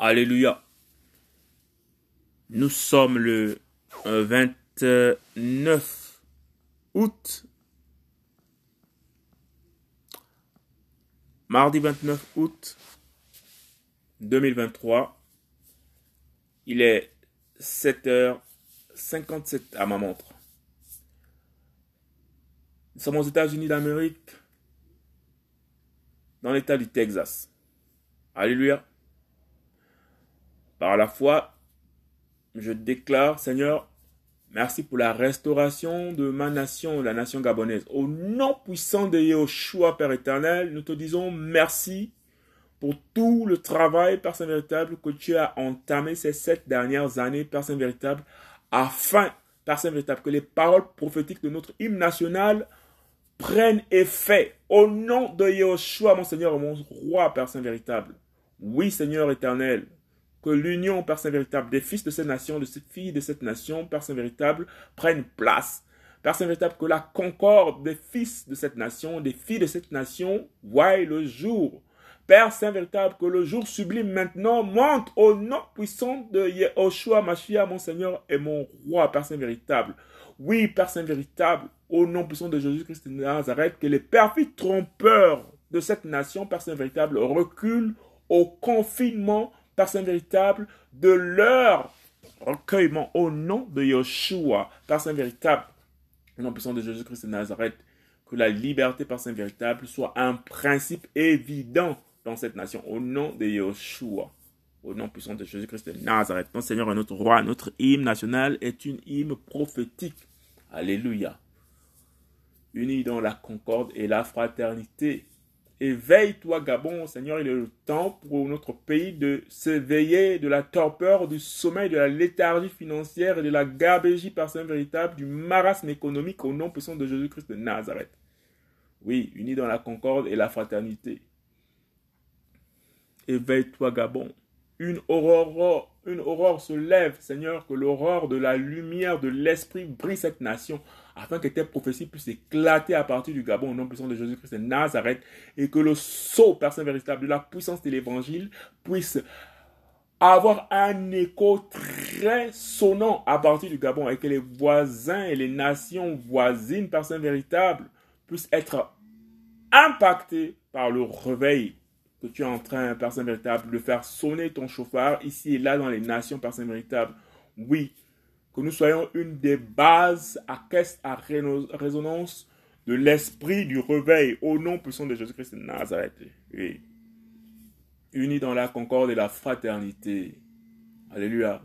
Alléluia. Nous sommes le 29 août. Mardi 29 août 2023. Il est 7h57 à ma montre. Nous sommes aux États-Unis d'Amérique, dans l'État du Texas. Alléluia. Par la foi, je déclare, Seigneur, merci pour la restauration de ma nation, la nation gabonaise. Au nom puissant de Yeshua, Père éternel, nous te disons merci pour tout le travail, Père Saint-Véritable, que tu as entamé ces sept dernières années, Père Saint-Véritable, afin, Père Saint-Véritable, que les paroles prophétiques de notre hymne national prennent effet. Au nom de Yeshua, mon Seigneur mon roi, Père Saint-Véritable. Oui, Seigneur éternel, que l'union, Père Saint-Véritable, des fils de cette nation, de filles de cette nation, Père Saint-Véritable, prenne place. Père Saint-Véritable, que la concorde des fils de cette nation, des filles de cette nation, voie le jour. Père Saint-Véritable, que le jour sublime maintenant monte au nom puissant de Yehoshua, Machia, mon Seigneur et mon roi, Père Saint-Véritable. Oui, Père Saint-Véritable, au nom puissant de Jésus-Christ de Nazareth, que les perfides trompeurs de cette nation, Père Saint-Véritable, reculent au confinement, Père Saint-Véritable, de leur recueillement au nom de Yeshua, Père Saint-Véritable, au nom puissant de Jésus-Christ de Nazareth, que la liberté, Père Saint-Véritable, soit un principe évident dans cette nation, au nom de Yeshua, au nom puissant de Jésus-Christ de Nazareth. Notre Seigneur et notre roi, notre hymne national est une hymne prophétique. Alléluia. Unis dans la concorde et la fraternité. Éveille-toi, Gabon, Seigneur, il est le temps pour notre pays de s'éveiller de la torpeur, du sommeil, de la léthargie financière et de la gabégie par saint véritable, du marasme économique au nom puissant de Jésus-Christ de Nazareth. Oui, unis dans la concorde et la fraternité. Éveille-toi, Gabon. Une aurore, une aurore se lève, Seigneur, que l'aurore de la lumière de l'Esprit brille cette nation afin que tes prophéties puissent éclater à partir du Gabon au nom puissant de Jésus-Christ de Nazareth et que le sceau, Père véritable, de la puissance de l'Évangile puisse avoir un écho très sonnant à partir du Gabon et que les voisins et les nations voisines, Père véritable, puissent être impactés par le réveil que tu es en train, Père véritable, de faire sonner ton chauffard ici et là dans les nations, Père véritable. Oui, que nous soyons une des bases à caisse à résonance de l'esprit du réveil au nom puissant de Jésus-Christ de Nazareth. Oui. Unis dans la concorde et la fraternité. Alléluia.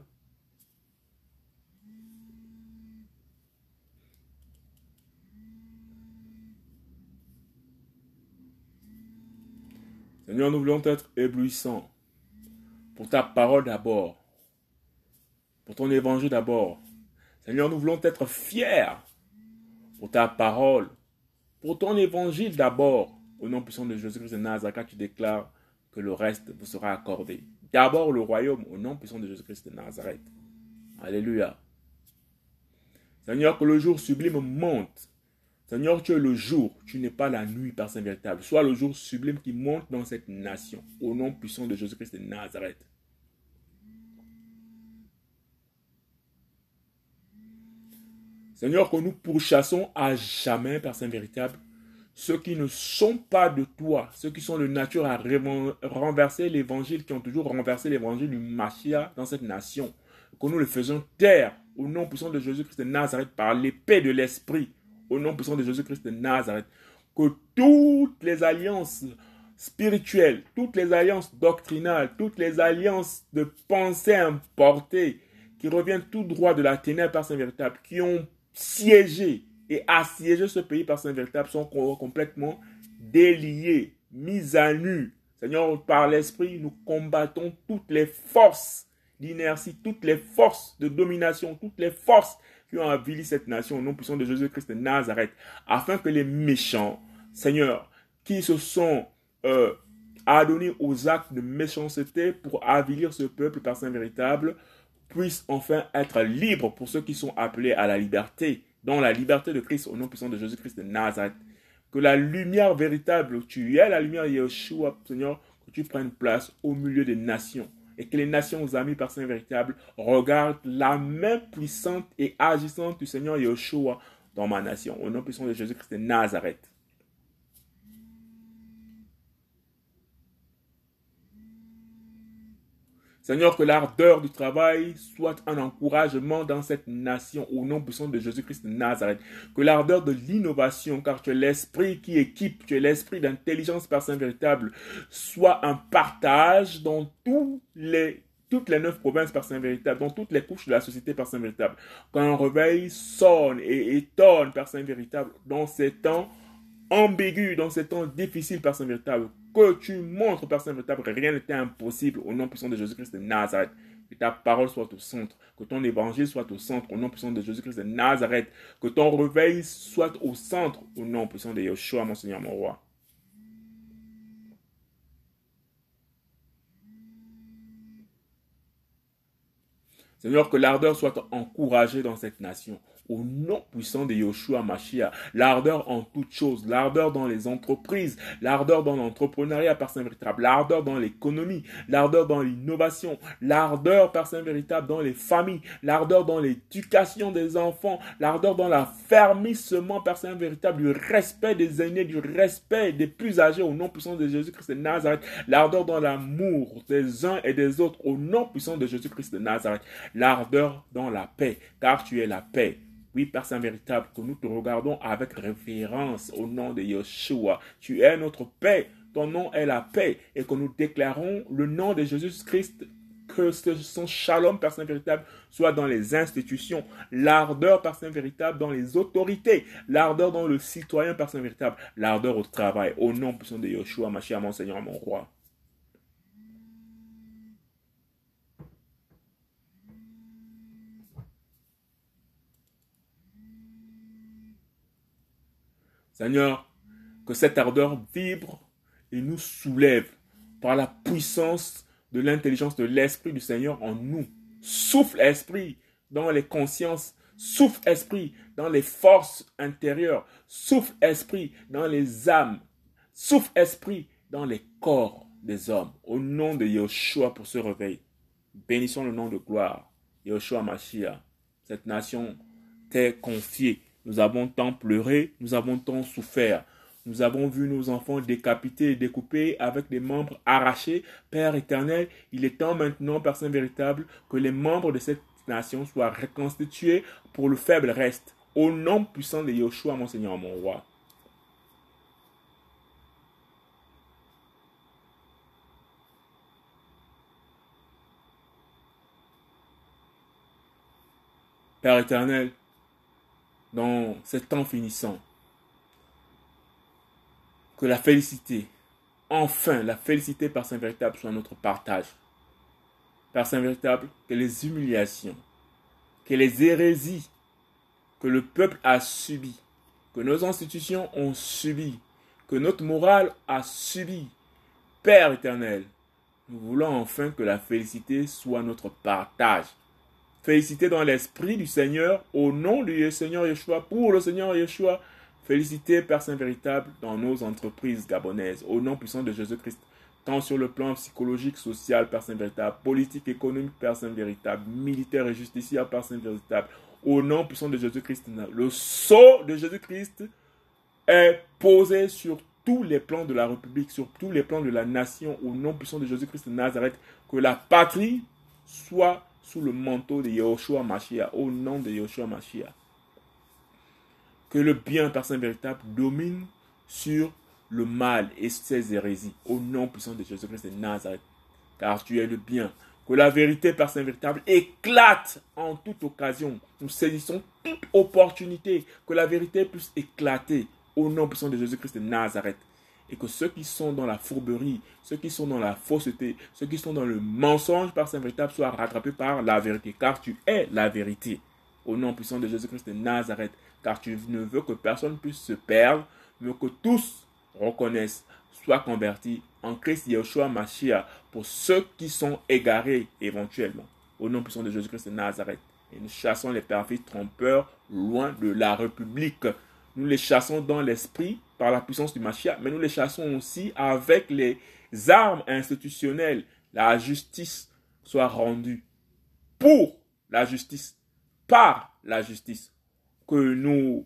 Seigneur, nous voulons être éblouissants pour ta parole d'abord, pour ton évangile d'abord. Seigneur, nous voulons être fiers pour ta parole, pour ton évangile d'abord, au nom puissant de Jésus-Christ de Nazareth, tu déclares que le reste vous sera accordé. D'abord le royaume, au nom puissant de Jésus-Christ de Nazareth. Alléluia. Seigneur, que le jour sublime monte. Seigneur, tu es le jour, tu n'es pas la nuit par Saint véritable. Sois le jour sublime qui monte dans cette nation, au nom puissant de Jésus-Christ de Nazareth. Seigneur, que nous pourchassons à jamais, Père Saint véritable, ceux qui ne sont pas de toi, ceux qui sont de nature à renverser l'évangile, qui ont toujours renversé l'évangile du Machia dans cette nation. Que nous le faisons taire au nom puissant de Jésus-Christ de Nazareth par l'épée de l'Esprit, au nom puissant de Jésus-Christ de Nazareth. Que toutes les alliances spirituelles, toutes les alliances doctrinales, toutes les alliances de pensée importées, qui reviennent tout droit de la ténèbre par Saint véritable, qui ont siéger et assiéger ce pays par saint véritable sont complètement déliés, mis à nu. Seigneur, par l'Esprit, nous combattons toutes les forces d'inertie, toutes les forces de domination, toutes les forces qui ont avili cette nation au nom puissant de Jésus-Christ de Nazareth, afin que les méchants, Seigneur, qui se sont euh, adonnés aux actes de méchanceté pour avilir ce peuple par saint véritable, puissent enfin être libres pour ceux qui sont appelés à la liberté, dans la liberté de Christ, au nom puissant de Jésus-Christ de Nazareth. Que la lumière véritable, tu es la lumière Yeshua, Seigneur, que tu prennes place au milieu des nations et que les nations amis par Saint véritable regardent la main puissante et agissante du Seigneur Yeshua dans ma nation. Au nom puissant de Jésus-Christ de Nazareth. Seigneur, que l'ardeur du travail soit un encouragement dans cette nation au nom puissant de Jésus-Christ de Nazareth. Que l'ardeur de l'innovation, car tu es l'esprit qui équipe, tu es l'esprit d'intelligence par Saint véritable, soit un partage dans toutes les neuf provinces par Saint véritable, dans toutes les couches de la société par Saint véritable. Quand un réveil sonne et étonne par Saint véritable dans ces temps ambigus, dans ces temps difficiles par Saint véritable, que tu montres, Saint véritable, que rien n'était impossible au nom puissant de Jésus-Christ de Nazareth. Que ta parole soit au centre, que ton évangile soit au centre au nom puissant de Jésus-Christ de Nazareth. Que ton réveil soit au centre au nom puissant de Yeshua, mon Seigneur, mon roi. Seigneur, que l'ardeur soit encouragée dans cette nation au nom puissant de Yoshua Mashiach. L'ardeur en toutes choses, l'ardeur dans les entreprises, l'ardeur dans l'entrepreneuriat Saint véritable, l'ardeur dans l'économie, l'ardeur dans l'innovation, l'ardeur Saint véritable dans les familles, l'ardeur dans l'éducation des enfants, l'ardeur dans l'affermissement par Saint véritable, du respect des aînés, du respect des plus âgés au nom puissant de Jésus-Christ de Nazareth, l'ardeur dans l'amour des uns et des autres au nom puissant de Jésus-Christ de Nazareth, l'ardeur dans la paix, car tu es la paix. Oui, Père Saint véritable, que nous te regardons avec référence au nom de Yeshua. Tu es notre paix, ton nom est la paix, et que nous déclarons le nom de Jésus-Christ que son shalom, Père Saint véritable, soit dans les institutions, l'ardeur, Père Saint véritable, dans les autorités, l'ardeur dans le citoyen, Père Saint véritable, l'ardeur au travail, au nom puissant de Yeshua, ma chère, mon Seigneur, mon roi. Seigneur, que cette ardeur vibre et nous soulève par la puissance de l'intelligence de l'Esprit du Seigneur en nous. Souffle Esprit dans les consciences, souffle Esprit dans les forces intérieures, souffle Esprit dans les âmes, souffle Esprit dans les corps des hommes. Au nom de Yeshua pour ce réveil, bénissons le nom de gloire. Yeshua Mashiach, cette nation t'est confiée nous avons tant pleuré, nous avons tant souffert. Nous avons vu nos enfants décapités et découpés avec des membres arrachés. Père éternel, il est temps maintenant, personne véritable, que les membres de cette nation soient reconstitués pour le faible reste. Au nom puissant de Yeshua, mon Seigneur, mon roi. Père éternel, dans ce temps finissant. Que la félicité, enfin la félicité par Saint Véritable soit notre partage. Par Saint Véritable, que les humiliations, que les hérésies que le peuple a subies, que nos institutions ont subi, que notre morale a subi, Père éternel, nous voulons enfin que la félicité soit notre partage Félicité dans l'esprit du Seigneur, au nom du Seigneur Yeshua, pour le Seigneur Yeshua. Félicité, Père Saint véritable, dans nos entreprises gabonaises, au nom puissant de Jésus-Christ, tant sur le plan psychologique, social, Père Saint véritable, politique, économique, Père Saint véritable, militaire et justicier, Père Saint véritable, au nom puissant de Jésus-Christ. Le sceau de Jésus-Christ est posé sur tous les plans de la République, sur tous les plans de la nation, au nom puissant de Jésus-Christ de Nazareth, que la patrie soit sous le manteau de Yahushua Mashiach, au nom de Yahushua Mashiach. Que le bien, personne véritable, domine sur le mal et ses hérésies, au nom puissant de Jésus-Christ de Nazareth, car tu es le bien. Que la vérité, personne véritable, éclate en toute occasion. Nous saisissons toute opportunité que la vérité puisse éclater au nom puissant de Jésus-Christ de Nazareth et que ceux qui sont dans la fourberie, ceux qui sont dans la fausseté, ceux qui sont dans le mensonge par Saint véritable soient rattrapés par la vérité, car tu es la vérité. Au nom puissant de Jésus-Christ de Nazareth, car tu ne veux que personne puisse se perdre, mais que tous reconnaissent, soient convertis en Christ Yeshua Mashiach pour ceux qui sont égarés éventuellement. Au nom puissant de Jésus-Christ de Nazareth. Et nous chassons les perfides trompeurs loin de la République. Nous les chassons dans l'esprit par la puissance du Mashiach, mais nous les chassons aussi avec les armes institutionnelles, la justice, soit rendu pour la justice, par la justice, que nos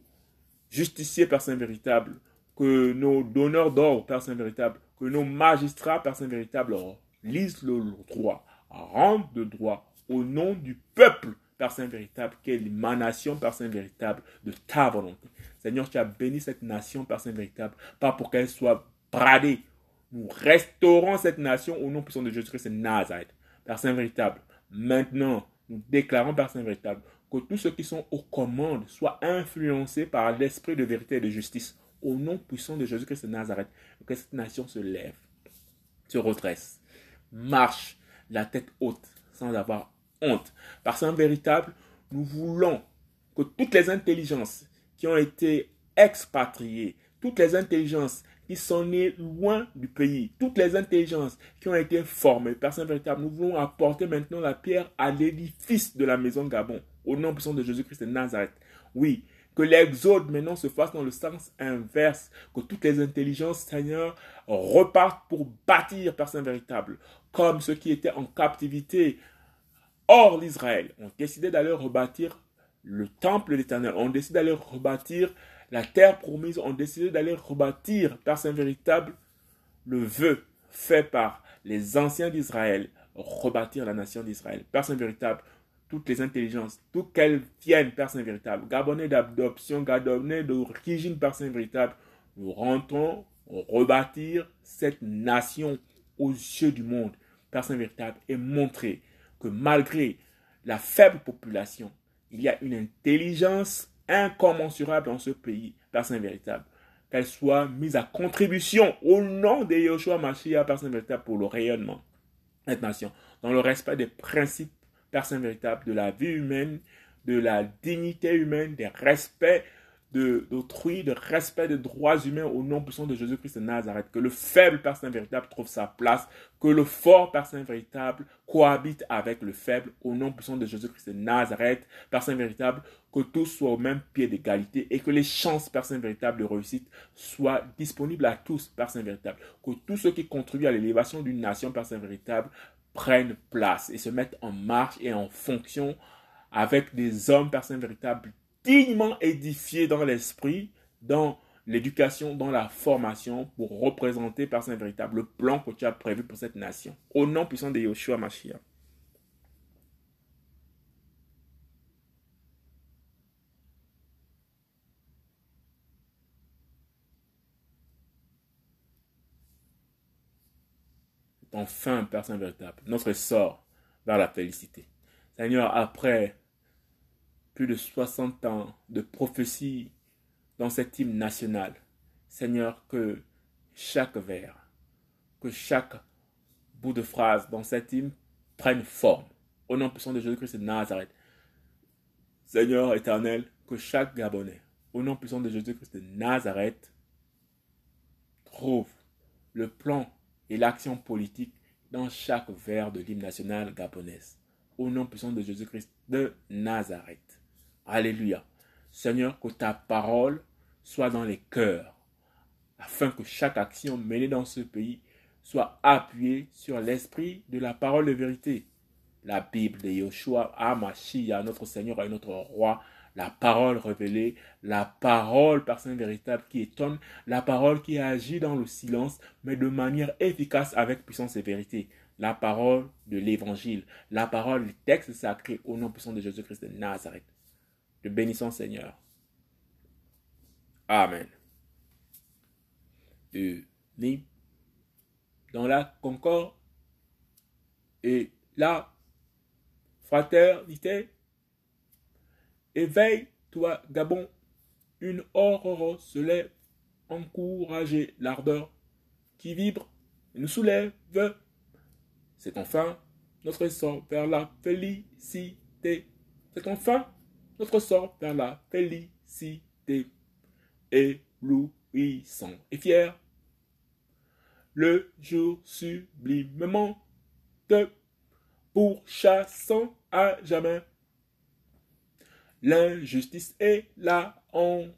justiciers, Père Saint véritable, que nos donneurs d'ordre, Père Saint véritable, que nos magistrats, Père Saint véritable, lisent le droit, rendent le droit au nom du peuple, Père Saint véritable, qui est l'émanation, Père véritable, de ta volonté. Seigneur, tu as béni cette nation, Père Saint véritable, pas pour qu'elle soit bradée. Nous restaurons cette nation au nom puissant de Jésus-Christ Nazareth. Père Saint véritable, maintenant, nous déclarons, Père Saint véritable, que tous ceux qui sont aux commandes soient influencés par l'esprit de vérité et de justice au nom puissant de Jésus-Christ de Nazareth. Que cette nation se lève, se redresse, marche la tête haute sans avoir honte. Par Saint véritable, nous voulons que toutes les intelligences qui ont été expatriées, toutes les intelligences qui sont nées loin du pays, toutes les intelligences qui ont été formées. Par Saint véritable, nous voulons apporter maintenant la pierre à l'édifice de la maison Gabon, au nom puissant de Jésus-Christ de Nazareth. Oui, que l'exode maintenant se fasse dans le sens inverse, que toutes les intelligences, Seigneur, repartent pour bâtir, Saint véritable, comme ceux qui étaient en captivité hors d'Israël ont décidé d'aller rebâtir le temple de l'Éternel, ont décidé d'aller rebâtir la terre promise, ont décidé d'aller rebâtir, Père Saint véritable, le vœu fait par les anciens d'Israël, rebâtir la nation d'Israël. Père Saint véritable, toutes les intelligences, tout qu'elles viennent, Père Saint véritable, gabonais d'adoption, gabonais d'origine, Père Saint véritable, nous rentrons rebâtir cette nation aux yeux du monde, Père Saint véritable, et montrer que malgré la faible population, il y a une intelligence incommensurable dans ce pays, Père Saint véritable. Qu'elle soit mise à contribution au nom de Yoshua Mashiach, Père Saint véritable, pour le rayonnement de cette nation, dans le respect des principes personne véritable de la vie humaine, de la dignité humaine, des respects d'autrui, de, respect des droits humains au nom puissant de Jésus-Christ de Nazareth. Que le faible personne véritable trouve sa place, que le fort personne véritable cohabite avec le faible au nom puissant de Jésus-Christ de Nazareth. Personne véritable, que tous soient au même pied d'égalité et que les chances personne véritable de réussite soient disponibles à tous, personne véritable. Que tous ceux qui contribuent à l'élévation d'une nation, personne véritable, prennent place et se mettent en marche et en fonction avec des hommes, personnes véritables, dignement édifiés dans l'esprit, dans l'éducation, dans la formation, pour représenter par Saint véritable le plan que tu as prévu pour cette nation. Au nom puissant de Yoshua Mashiach. enfin, Père Saint véritable, notre sort vers la félicité. Seigneur, après plus de 60 ans de prophétie dans cette hymne national, Seigneur, que chaque vers, que chaque bout de phrase dans cette hymne prenne forme. Au nom puissant de Jésus-Christ de Nazareth. Seigneur éternel, que chaque Gabonais, au nom puissant de Jésus-Christ de Nazareth, trouve le plan et l'action politique dans chaque vers de l'hymne national gabonaise. Au nom puissant de Jésus-Christ de Nazareth. Alléluia. Seigneur, que ta parole soit dans les cœurs, afin que chaque action menée dans ce pays soit appuyée sur l'esprit de la parole de vérité. La Bible de Yoshua, Amashia, notre Seigneur et notre Roi, la parole révélée, la parole personne véritable qui étonne, la parole qui agit dans le silence, mais de manière efficace avec puissance et vérité. La parole de l'évangile, la parole du texte sacré au nom puissant de Jésus-Christ de Nazareth. De bénissons Seigneur. Amen. dans la concorde et la fraternité Éveille-toi, Gabon, une aurore se lève, encourager l'ardeur qui vibre et nous soulève. C'est enfin notre sort vers la félicité. C'est enfin notre sort vers la félicité. Éblouissant et fier, le jour sublimement de pourchassant à jamais l'injustice et la honte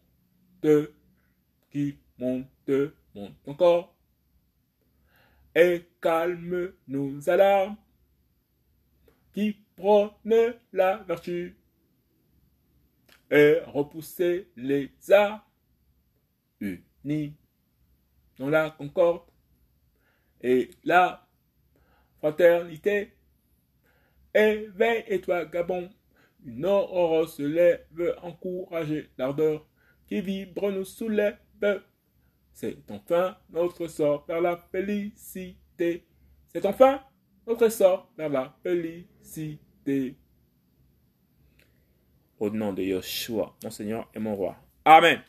qui monte, monte encore. Et calme nos alarmes qui prône la vertu et repousser les unis dans la concorde et la fraternité. Éveille et toi, Gabon, une aurore se lève, encourager l'ardeur qui vibre nous soulève. C'est enfin notre sort vers la félicité. C'est enfin notre sort vers la félicité. Au nom de Yeshua, mon Seigneur et mon roi. Amen.